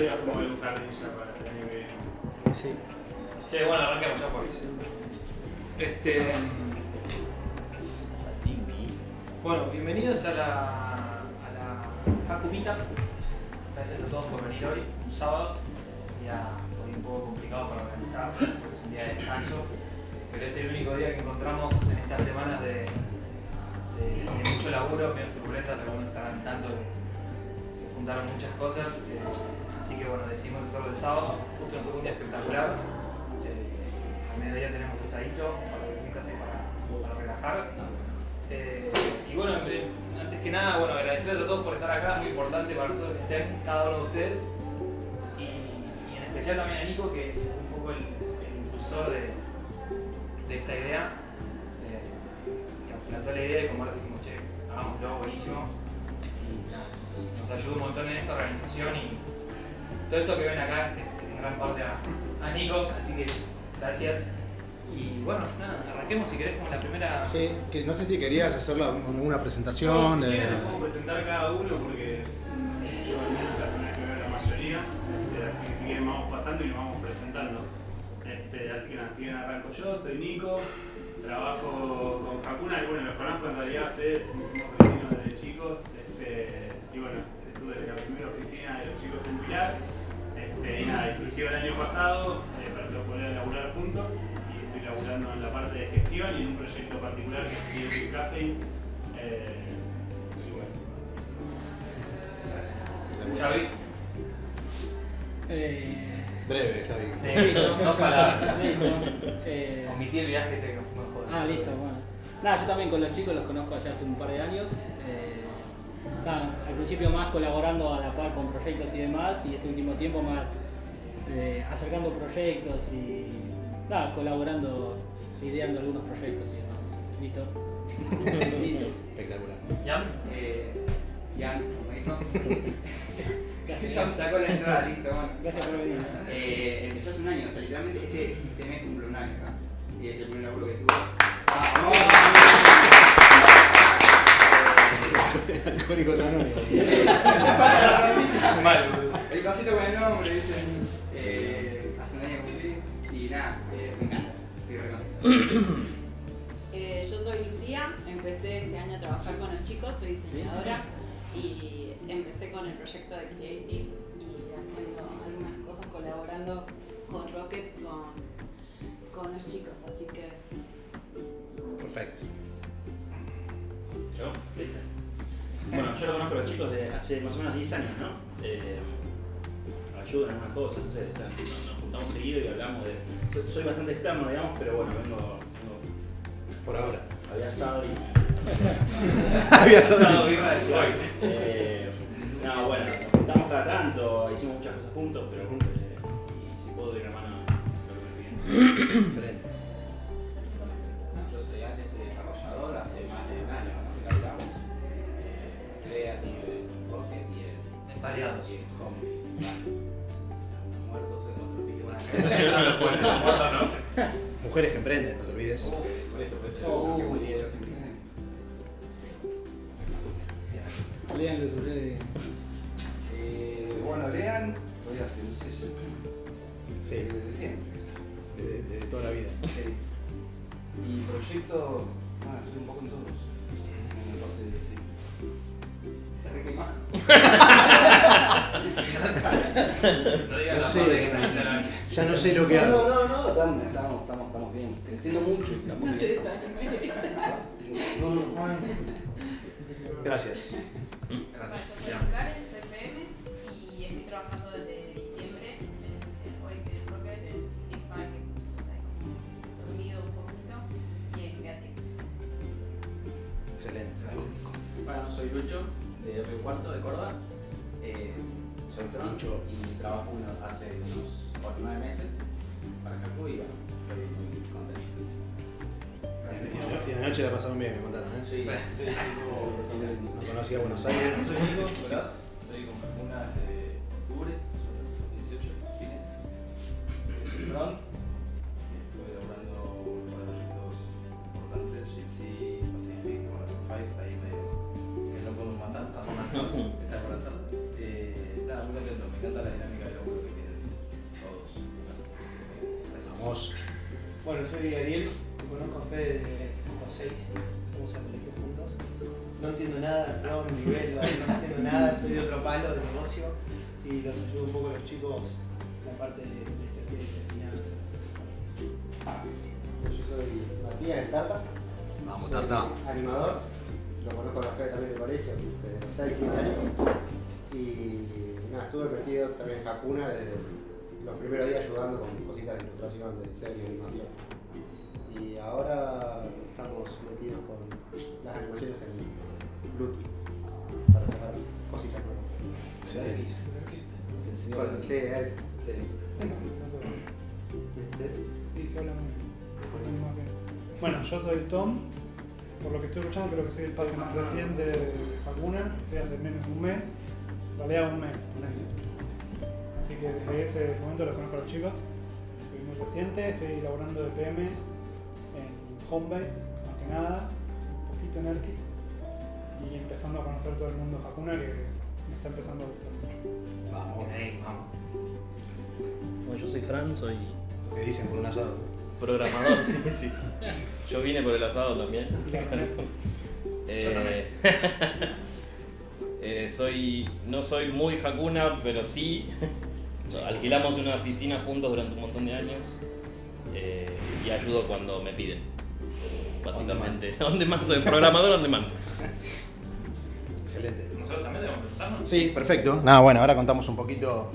Para viene. Sí. Bueno, arranquemos ya pues. Este. Bueno, bienvenidos a la. a la Haku Meetup. Gracias a todos por venir hoy, un sábado. Ya hoy un poco complicado para organizar, porque es un día de descanso. Pero es el único día que encontramos en estas semanas de, de, de mucho laburo, medio turbulentas, algunos estarán tanto que se juntaron muchas cosas. eh, así que bueno, decidimos hacerlo el sábado, justo nos tocó un día espectacular. Eh, al mediodía tenemos asadito para que ahí para, para relajar. Eh, y bueno, eh, antes que nada, bueno, agradecerles a todos por estar acá, es muy importante para nosotros que estén cada uno de ustedes. Y, en especial también a Nico, que es un poco el, impulsor de, de esta idea. Eh, que plantó la idea y como ahora dijimos, che, hagámoslo, buenísimo. Y nos, nos ayudó un montón en esta organización y todo esto que ven acá es en gran parte a, a Nico, así que gracias. Y bueno, nada, arranquemos si querés con la primera. Sí, que no sé si querías hacer una No, presentación. si de- les puedo presentar cada uno porque yo al menos la la mayoría. Este, así que si quieren vamos pasando y nos vamos presentando. Este, así que nada, si quieren arranco yo, soy Nico, trabajo con Hakuna, y bueno, los conozco en realidad, ustedes somos vecinos desde chicos. Este, y bueno, estuve desde la primera oficina de los chicos en Pilar. Y nada, y surgió el año pasado eh, para que poder laburar juntos. Y estoy laburando en la parte de gestión y en un proyecto particular que es Big Cafe. Eh, y bueno, eso. Gracias. Xavi. Eh, Breve, Javi. Sí, son dos palabras. Eh, Omití el viaje ese que fue mejor. ah, listo, bueno. Nada, yo también con los chicos los conozco ya hace un par de años. Eh, nada, al principio más colaborando a la par con proyectos y demás, y este último tiempo más eh, acercando proyectos y nada, colaborando, ideando algunos proyectos y demás. ¿Listo? Listo. Espectacular. ¿Jan? Eh, Jan, como dijo. Ya me sacó la entrada, listo, bueno. Gracias por venir. Eh, empezó hace un año, o sea, literalmente este, este mes cumple un año acá. Y es el primer laburo que tuve. ¡Vamos! Alcohólicos Anónimos. Mal. El cosito con el nombre, dicen. Eh, hace un año cumplí. Y nada, eh, me encanta. Estoy. Eh, yo soy Lucía, empecé este año a trabajar con los chicos, soy diseñadora y empecé con el proyecto de Creative y haciendo algunas cosas colaborando con Rocket con, con los chicos, así que Perfecto. ¿Yo? Bueno, yo lo conozco a los chicos de hace más o menos 10 años, ¿no? Eh, ayudan en algunas cosas, no sé, ya nos juntamos seguido y hablamos de... Soy, soy bastante externo, digamos, pero bueno, vengo... vengo Por ahora. había asado y... Había Asado, Boys. Eh, no, bueno, nos juntamos cada tanto, hicimos muchas cosas juntos, pero... eh, y si puedo ir a mano, lo que me piden. Excelente. Principales. Muertos en otro pique. Eso, eso no lo pueden, no. Mujeres que emprenden, no te olvides. Uf, por eso, por eso. Oh, muy bien. Lean los redes. Eh, bueno, lean, voy a hacer un sello. Sí, Desde siempre. de, de toda la vida. Sí. Y proyecto, ah, estoy un poco en todos. En la parte de diseño. Está re quemado. No No sé. que Ya no sé lo que No, hago. no, no, estamos, estamos, estamos, estamos bien. Creciendo mucho y estamos no te bien. No, no, no. Gracias. Gracias. Soy. Karen, soy PM y estoy trabajando desde diciembre en el Oasis y el Rocket, en IFA, que está ahí como dormido un poquito, y en Creative. Excelente. Bueno, soy Lucho, de Río Cuarto, de Córdoba. Eh, soy front Lucho. y trabajo unos- hace unos 8 9 meses para Jacu y bueno, estoy muy contento. Y y la noche la pasaron bien, me contaron, ¿eh? Sí, Sí. sí, No conocía Buenos Aires. Yo soy Nico, Nicolás, estoy con Hakuna desde octubre, son los 18 fines. Eh, Soy front, estuve laburando para proyectos importantes, GC, Pacific, Five, ahí medio que no podemos matar, está por encanta la dinámica de laburo que tienen todos. Gracias. Vamos. Bueno, soy Ariel, conozco a Fede desde los 6, estamos al colegio juntos. No entiendo nada, no un nivel, no entiendo nada, soy de otro palo de negocio y los ayudo un poco a los chicos en la parte de, de, de, de finanzas. Yo soy Matías del Tarta. Vamos, Tarta. Animador. Lo conozco a la fe también del colegio, desde los 6, 7 años. Y nada, estuve metido también en Hakuna desde los primeros días ayudando con cositas de ilustración, de diseño, animación. Y ahora estamos metidos con las animaciones en Bluetooth para sacar cositas nuevas. Excelente. Se enseñó Con- Sí, él. Sí. Sí, se habla muy. Bueno, yo soy Tom. Por lo que estoy escuchando, creo que soy el pase más reciente de Hakuna. Estoy hace menos de un mes. Realidad, un mes, un año. Así que desde ese momento los conozco a los chicos. Soy muy reciente. Estoy laborando de PM en Homebase, más que nada. Un poquito en Erkit. Y empezando a conocer todo el mundo Hakuna que me está empezando a gustar mucho. Vamos. vamos. Bueno, yo soy Fran, soy ¿Qué dicen por un asado? programador, sí, sí. Yo vine por el asado también. Eh, eh, soy, no soy muy Hakuna, pero sí. Alquilamos una oficina juntos durante un montón de años eh, y ayudo cuando me piden. Básicamente, on demand, soy programador on demand. Excelente. Nosotros también debemos presentarnos. Sí, perfecto. Nada, bueno, ahora contamos un poquito